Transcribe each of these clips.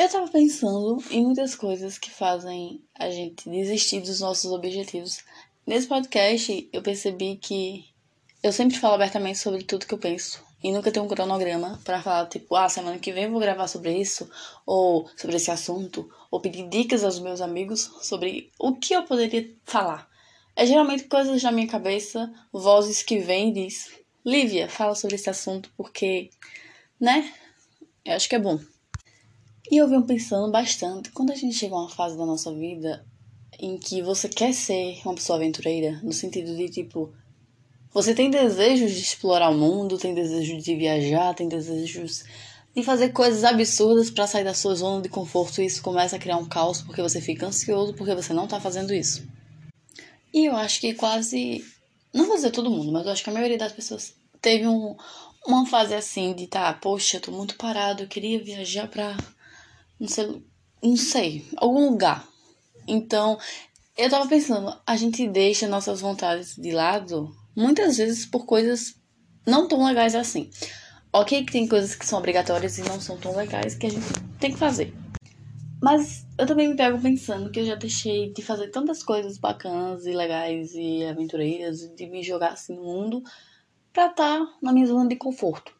Eu tava pensando em muitas coisas que fazem a gente desistir dos nossos objetivos. Nesse podcast, eu percebi que eu sempre falo abertamente sobre tudo que eu penso e nunca tenho um cronograma para falar, tipo, ah, semana que vem eu vou gravar sobre isso, ou sobre esse assunto, ou pedir dicas aos meus amigos sobre o que eu poderia falar. É geralmente coisas na minha cabeça, vozes que vêm e diz, Lívia, fala sobre esse assunto porque, né? Eu acho que é bom. E eu venho pensando bastante, quando a gente chega a uma fase da nossa vida em que você quer ser uma pessoa aventureira, no sentido de tipo, você tem desejos de explorar o mundo, tem desejos de viajar, tem desejos de fazer coisas absurdas para sair da sua zona de conforto e isso começa a criar um caos porque você fica ansioso porque você não tá fazendo isso. E eu acho que quase, não vou dizer todo mundo, mas eu acho que a maioria das pessoas teve um, uma fase assim de tá, poxa, tô muito parado, eu queria viajar pra não sei, não sei, algum lugar. Então, eu tava pensando, a gente deixa nossas vontades de lado muitas vezes por coisas não tão legais assim. Ok que tem coisas que são obrigatórias e não são tão legais que a gente tem que fazer. Mas eu também me pego pensando que eu já deixei de fazer tantas coisas bacanas e legais e aventureiras, de me jogar assim no mundo, pra estar tá na minha zona de conforto.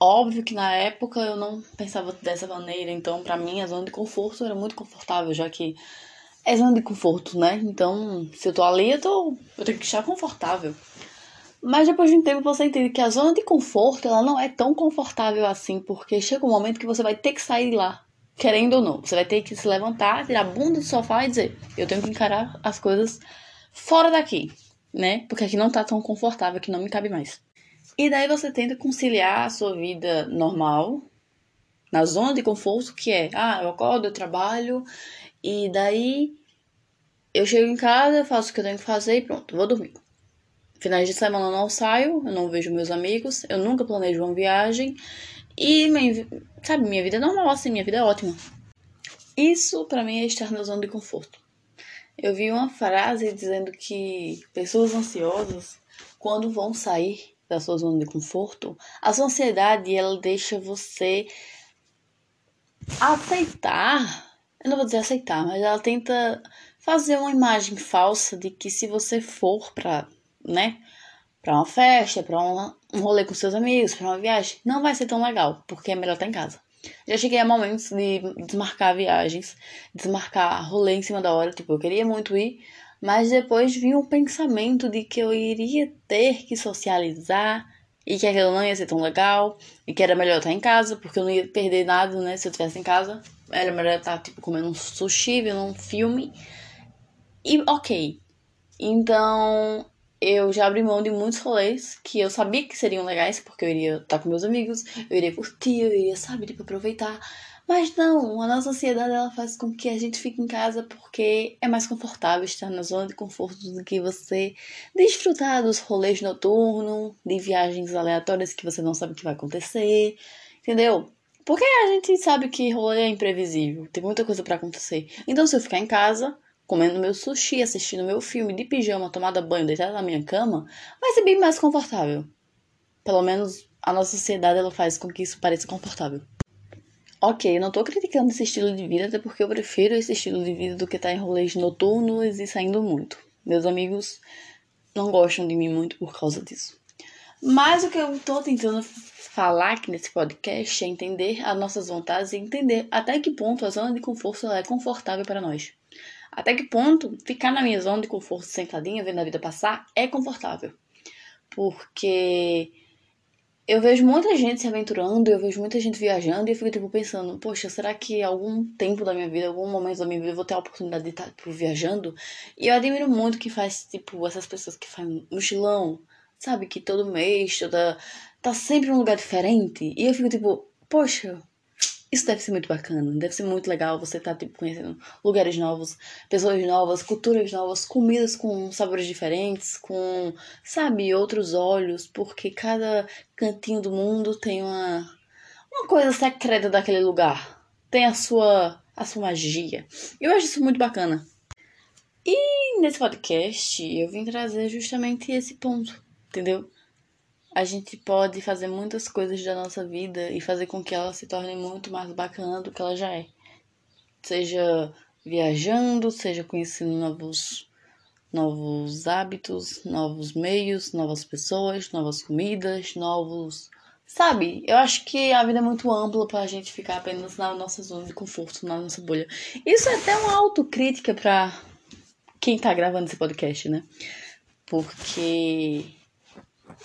Óbvio que na época eu não pensava dessa maneira, então para mim a zona de conforto era muito confortável, já que é zona de conforto, né? Então, se eu tô ali, eu, tô, eu tenho que estar confortável. Mas depois de um tempo você entende que a zona de conforto ela não é tão confortável assim, porque chega um momento que você vai ter que sair lá, querendo ou não. Você vai ter que se levantar, tirar a bunda do sofá e dizer: eu tenho que encarar as coisas fora daqui, né? Porque aqui não tá tão confortável, que não me cabe mais. E daí você tenta conciliar a sua vida normal, na zona de conforto, que é, ah, eu acordo, eu trabalho, e daí eu chego em casa, faço o que eu tenho que fazer e pronto, vou dormir. Finais de semana eu não saio, eu não vejo meus amigos, eu nunca planejo uma viagem. E, minha, sabe, minha vida é normal, assim, minha vida é ótima. Isso para mim é estar na zona de conforto. Eu vi uma frase dizendo que pessoas ansiosas, quando vão sair da sua zona de conforto, a sua ansiedade ela deixa você aceitar, eu não vou dizer aceitar, mas ela tenta fazer uma imagem falsa de que se você for para, né, para uma festa, para um, um rolê com seus amigos, para uma viagem, não vai ser tão legal, porque é melhor estar em casa. Já cheguei a momentos de desmarcar viagens, desmarcar rolê em cima da hora, tipo, eu queria muito ir, mas depois vinha o pensamento de que eu iria ter que socializar e que aquilo não ia ser tão legal e que era melhor estar em casa porque eu não ia perder nada, né? Se eu estivesse em casa, era melhor estar tipo comendo um sushi, vendo um filme. E ok. Então, eu já abri mão de muitos rolês que eu sabia que seriam legais, porque eu iria estar com meus amigos, eu iria curtir, eu iria, sabe, tipo, aproveitar. Mas não, a nossa ansiedade ela faz com que a gente fique em casa porque é mais confortável estar na zona de conforto do que você desfrutar dos rolês noturnos, de viagens aleatórias que você não sabe o que vai acontecer, entendeu? Porque a gente sabe que rolê é imprevisível, tem muita coisa para acontecer. Então se eu ficar em casa, comendo meu sushi, assistindo meu filme de pijama, tomada banho, deitada na minha cama, vai ser bem mais confortável. Pelo menos a nossa sociedade ela faz com que isso pareça confortável. Ok, eu não tô criticando esse estilo de vida, até porque eu prefiro esse estilo de vida do que estar tá em rolês noturnos e saindo muito. Meus amigos não gostam de mim muito por causa disso. Mas o que eu tô tentando falar aqui nesse podcast é entender as nossas vontades e entender até que ponto a zona de conforto é confortável para nós. Até que ponto ficar na minha zona de conforto sentadinha, vendo a vida passar, é confortável. Porque eu vejo muita gente se aventurando, eu vejo muita gente viajando e eu fico tipo pensando, poxa, será que algum tempo da minha vida, algum momento da minha vida eu vou ter a oportunidade de estar tipo, viajando? E eu admiro muito que faz, tipo, essas pessoas que fazem mochilão, sabe? Que todo mês, toda. tá sempre num lugar diferente. E eu fico tipo, poxa, isso deve ser muito bacana, deve ser muito legal você tá, tipo, conhecendo lugares novos, pessoas novas, culturas novas, comidas com sabores diferentes, com, sabe, outros olhos, porque cada cantinho do mundo tem uma, uma coisa secreta daquele lugar. Tem a sua, a sua magia. Eu acho isso muito bacana. E nesse podcast eu vim trazer justamente esse ponto, entendeu? A gente pode fazer muitas coisas da nossa vida e fazer com que ela se torne muito mais bacana do que ela já é. Seja viajando, seja conhecendo novos novos hábitos, novos meios, novas pessoas, novas comidas, novos. Sabe? Eu acho que a vida é muito ampla pra gente ficar apenas na nossa zona de conforto, na nossa bolha. Isso é até uma autocrítica pra quem tá gravando esse podcast, né? Porque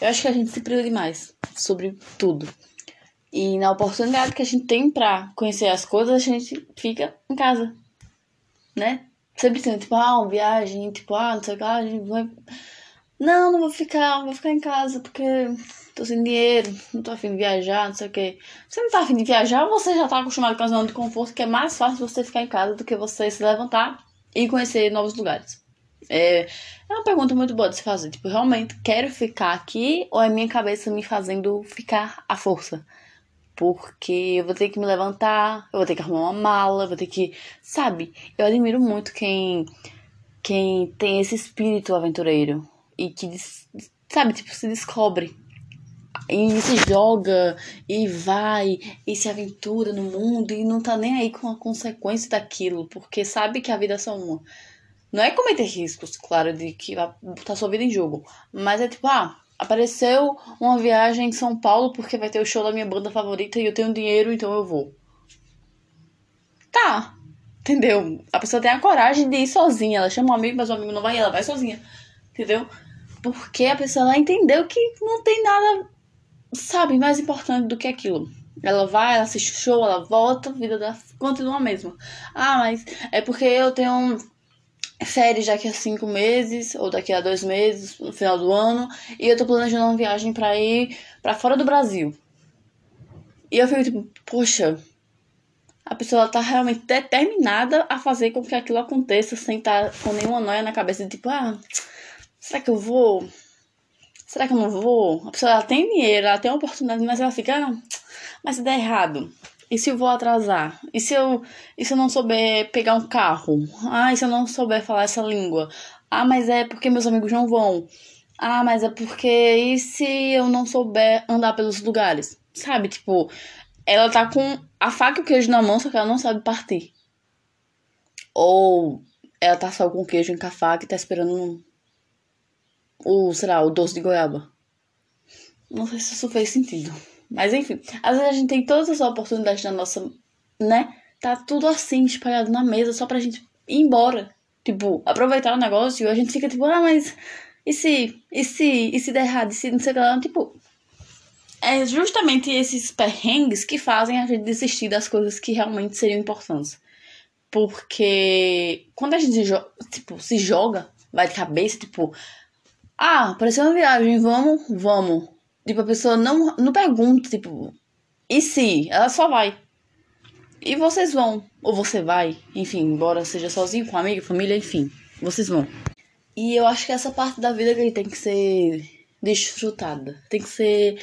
eu acho que a gente se priva demais sobre tudo. E na oportunidade que a gente tem pra conhecer as coisas, a gente fica em casa, né? Sempre tem, tipo, ah, uma viagem, tipo, ah, não sei o que, a gente vai. Não, não vou ficar, vou ficar em casa porque tô sem dinheiro, não tô afim de viajar, não sei o que. Você não tá afim de viajar, você já tá acostumado com a zona de conforto, que é mais fácil você ficar em casa do que você se levantar e conhecer novos lugares. É, é uma pergunta muito boa de se fazer. Tipo, realmente quero ficar aqui ou é minha cabeça me fazendo ficar à força? Porque eu vou ter que me levantar, eu vou ter que arrumar uma mala, eu vou ter que. Sabe? Eu admiro muito quem, quem tem esse espírito aventureiro e que, sabe, tipo, se descobre. E se joga e vai e se aventura no mundo e não tá nem aí com a consequência daquilo, porque sabe que a vida é só uma. Não é cometer riscos, claro, de que vai botar sua vida em jogo, mas é tipo, ah, Apareceu uma viagem em São Paulo porque vai ter o show da minha banda favorita e eu tenho dinheiro, então eu vou. Tá. Entendeu? A pessoa tem a coragem de ir sozinha. Ela chama um amigo, mas o amigo não vai, ela vai sozinha. Entendeu? Porque a pessoa ela entendeu que não tem nada, sabe, mais importante do que aquilo. Ela vai, ela assiste o show, ela volta, a vida continua a mesma. Ah, mas é porque eu tenho férias daqui a cinco meses, ou daqui a dois meses, no final do ano, e eu tô planejando uma viagem para ir para fora do Brasil. E eu fico tipo, poxa, a pessoa tá realmente determinada a fazer com que aquilo aconteça sem estar tá com nenhuma noia na cabeça, tipo, ah, será que eu vou? Será que eu não vou? A pessoa ela tem dinheiro, ela tem oportunidade, mas ela fica, ah, mas se der errado, e se eu vou atrasar? E se eu, e se eu não souber pegar um carro? Ah, e se eu não souber falar essa língua? Ah, mas é porque meus amigos não vão. Ah, mas é porque e se eu não souber andar pelos lugares? Sabe, tipo, ela tá com a faca e o queijo na mão, só que ela não sabe partir. Ou ela tá só com o queijo em faca e tá esperando um, o, sei lá, o doce de goiaba. Não sei se isso fez sentido. Mas enfim, às vezes a gente tem todas as oportunidades na nossa, né? Tá tudo assim, espalhado na mesa, só pra gente ir embora. Tipo, aproveitar o negócio e a gente fica tipo, ah, mas e se, e se, e se der errado, e se não sei o que lá, tipo. É justamente esses perrengues que fazem a gente desistir das coisas que realmente seriam importantes. Porque quando a gente tipo, se joga, vai de cabeça, tipo, ah, apareceu uma viagem, vamos, vamos. Tipo, a pessoa não, não pergunta, tipo, e se? Ela só vai. E vocês vão. Ou você vai, enfim, embora seja sozinho, com amigo, família, enfim. Vocês vão. E eu acho que essa parte da vida que tem que ser desfrutada. Tem que ser.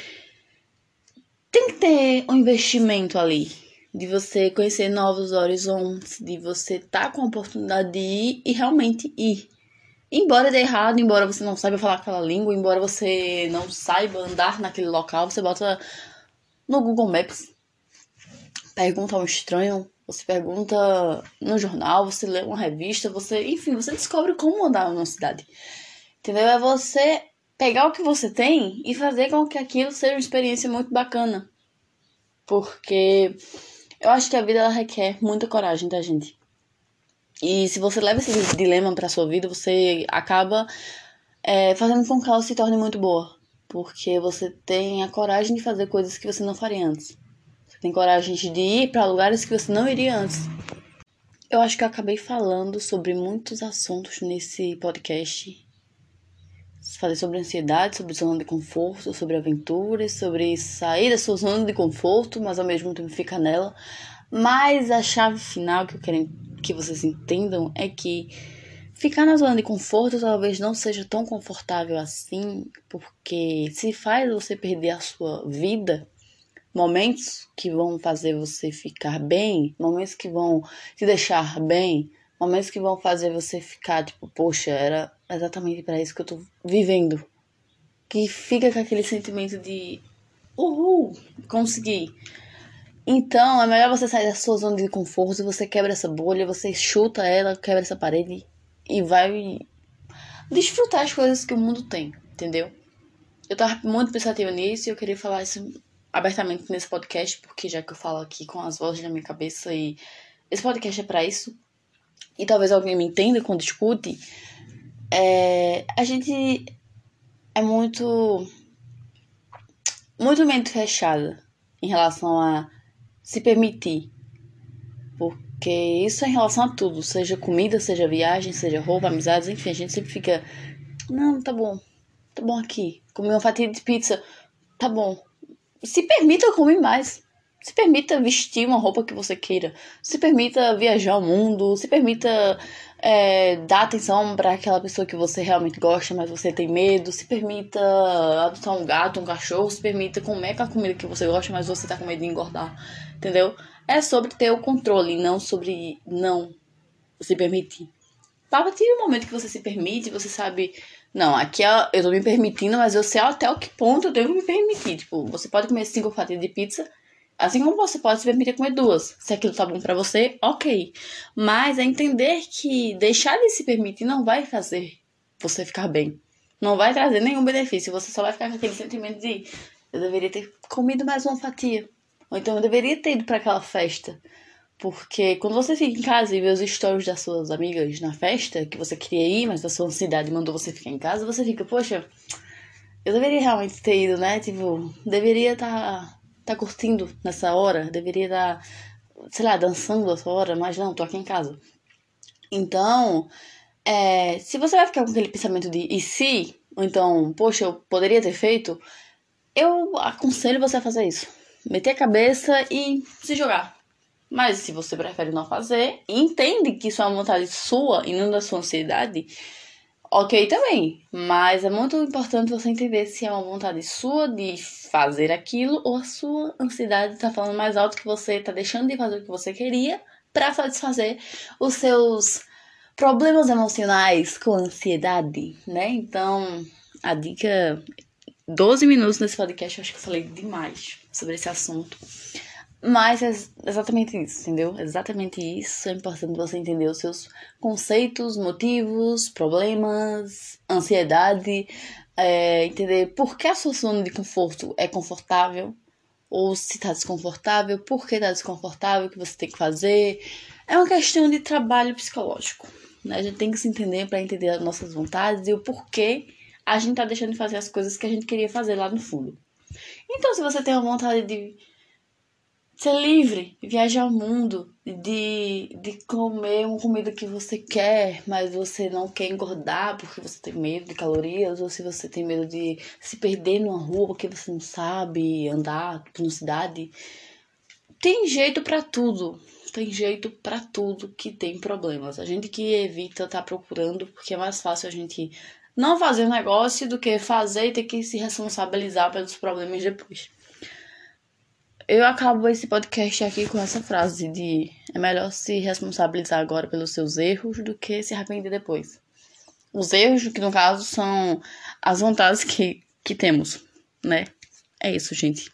Tem que ter um investimento ali. De você conhecer novos horizontes, de você estar tá com a oportunidade de ir e realmente ir. Embora dê errado, embora você não saiba falar aquela língua, embora você não saiba andar naquele local, você bota no Google Maps, pergunta a um estranho, você pergunta no jornal, você lê uma revista, você, enfim, você descobre como andar numa cidade. Entendeu? É você pegar o que você tem e fazer com que aquilo seja uma experiência muito bacana. Porque eu acho que a vida ela requer muita coragem da gente. E se você leva esse dilema para sua vida, você acaba é, fazendo com que ela se torne muito boa. Porque você tem a coragem de fazer coisas que você não faria antes. Você tem coragem de ir para lugares que você não iria antes. Eu acho que eu acabei falando sobre muitos assuntos nesse podcast. Falei sobre ansiedade, sobre zona de conforto, sobre aventuras, sobre sair da sua zona de conforto, mas ao mesmo tempo ficar nela. Mas a chave final que eu quero que vocês entendam é que ficar na zona de conforto talvez não seja tão confortável assim, porque se faz você perder a sua vida, momentos que vão fazer você ficar bem, momentos que vão te deixar bem, momentos que vão fazer você ficar tipo, poxa, era exatamente para isso que eu tô vivendo. que fica com aquele sentimento de uhul, consegui. Então, é melhor você sair da sua zona de conforto, você quebra essa bolha, você chuta ela, quebra essa parede e vai desfrutar as coisas que o mundo tem, entendeu? Eu tava muito pensativa nisso e eu queria falar isso abertamente nesse podcast, porque já que eu falo aqui com as vozes na minha cabeça e esse podcast é para isso, e talvez alguém me entenda quando discute, é, a gente é muito muito mente fechada em relação a se permitir. Porque isso é em relação a tudo, seja comida, seja viagem, seja roupa, amizades, enfim, a gente sempre fica, não, tá bom. Tá bom aqui. Comer uma fatia de pizza, tá bom. Se permita comer mais. Se permita vestir uma roupa que você queira. Se permita viajar ao mundo. Se permita é, dar atenção para aquela pessoa que você realmente gosta, mas você tem medo. Se permita adotar um gato, um cachorro. Se permita comer aquela comida que você gosta, mas você tá com medo de engordar. Entendeu? É sobre ter o controle, não sobre não se permitir. A partir do momento que você se permite, você sabe não, aqui eu tô me permitindo, mas eu sei até o que ponto eu devo me permitir. Tipo, você pode comer cinco fatias de pizza, assim como você pode se permitir comer duas. Se aquilo tá bom para você, ok. Mas é entender que deixar de se permitir não vai fazer você ficar bem. Não vai trazer nenhum benefício. Você só vai ficar com aquele sentimento de eu deveria ter comido mais uma fatia. Ou então eu deveria ter ido para aquela festa. Porque quando você fica em casa e vê os stories das suas amigas na festa, que você queria ir, mas a sua ansiedade mandou você ficar em casa, você fica, poxa, eu deveria realmente ter ido, né? Tipo, deveria estar tá, tá curtindo nessa hora, deveria estar, tá, sei lá, dançando essa hora, mas não, tô aqui em casa. Então, é, se você vai ficar com aquele pensamento de e se, ou então, poxa, eu poderia ter feito, eu aconselho você a fazer isso. Meter a cabeça e se jogar mas se você prefere não fazer, entende que isso é uma vontade sua e não da sua ansiedade, ok também. Mas é muito importante você entender se é uma vontade sua de fazer aquilo ou a sua ansiedade está falando mais alto que você, está deixando de fazer o que você queria para satisfazer os seus problemas emocionais com ansiedade, né? Então, a dica 12 minutos nesse podcast, eu acho que eu falei demais sobre esse assunto. Mas é exatamente isso, entendeu? Exatamente isso. É importante você entender os seus conceitos, motivos, problemas, ansiedade, é, entender por que a sua zona de conforto é confortável, ou se está desconfortável, por que está desconfortável, o que você tem que fazer. É uma questão de trabalho psicológico. Né? A gente tem que se entender para entender as nossas vontades e o porquê a gente está deixando de fazer as coisas que a gente queria fazer lá no fundo. Então, se você tem a vontade de ser livre, viajar ao mundo, de, de comer uma comida que você quer, mas você não quer engordar porque você tem medo de calorias, ou se você tem medo de se perder numa rua porque você não sabe andar na cidade. Tem jeito para tudo. Tem jeito para tudo que tem problemas. A gente que evita tá procurando porque é mais fácil a gente não fazer o negócio do que fazer e ter que se responsabilizar pelos problemas depois. Eu acabo esse podcast aqui com essa frase de é melhor se responsabilizar agora pelos seus erros do que se arrepender depois. Os erros, que no caso são as vontades que, que temos, né? É isso, gente.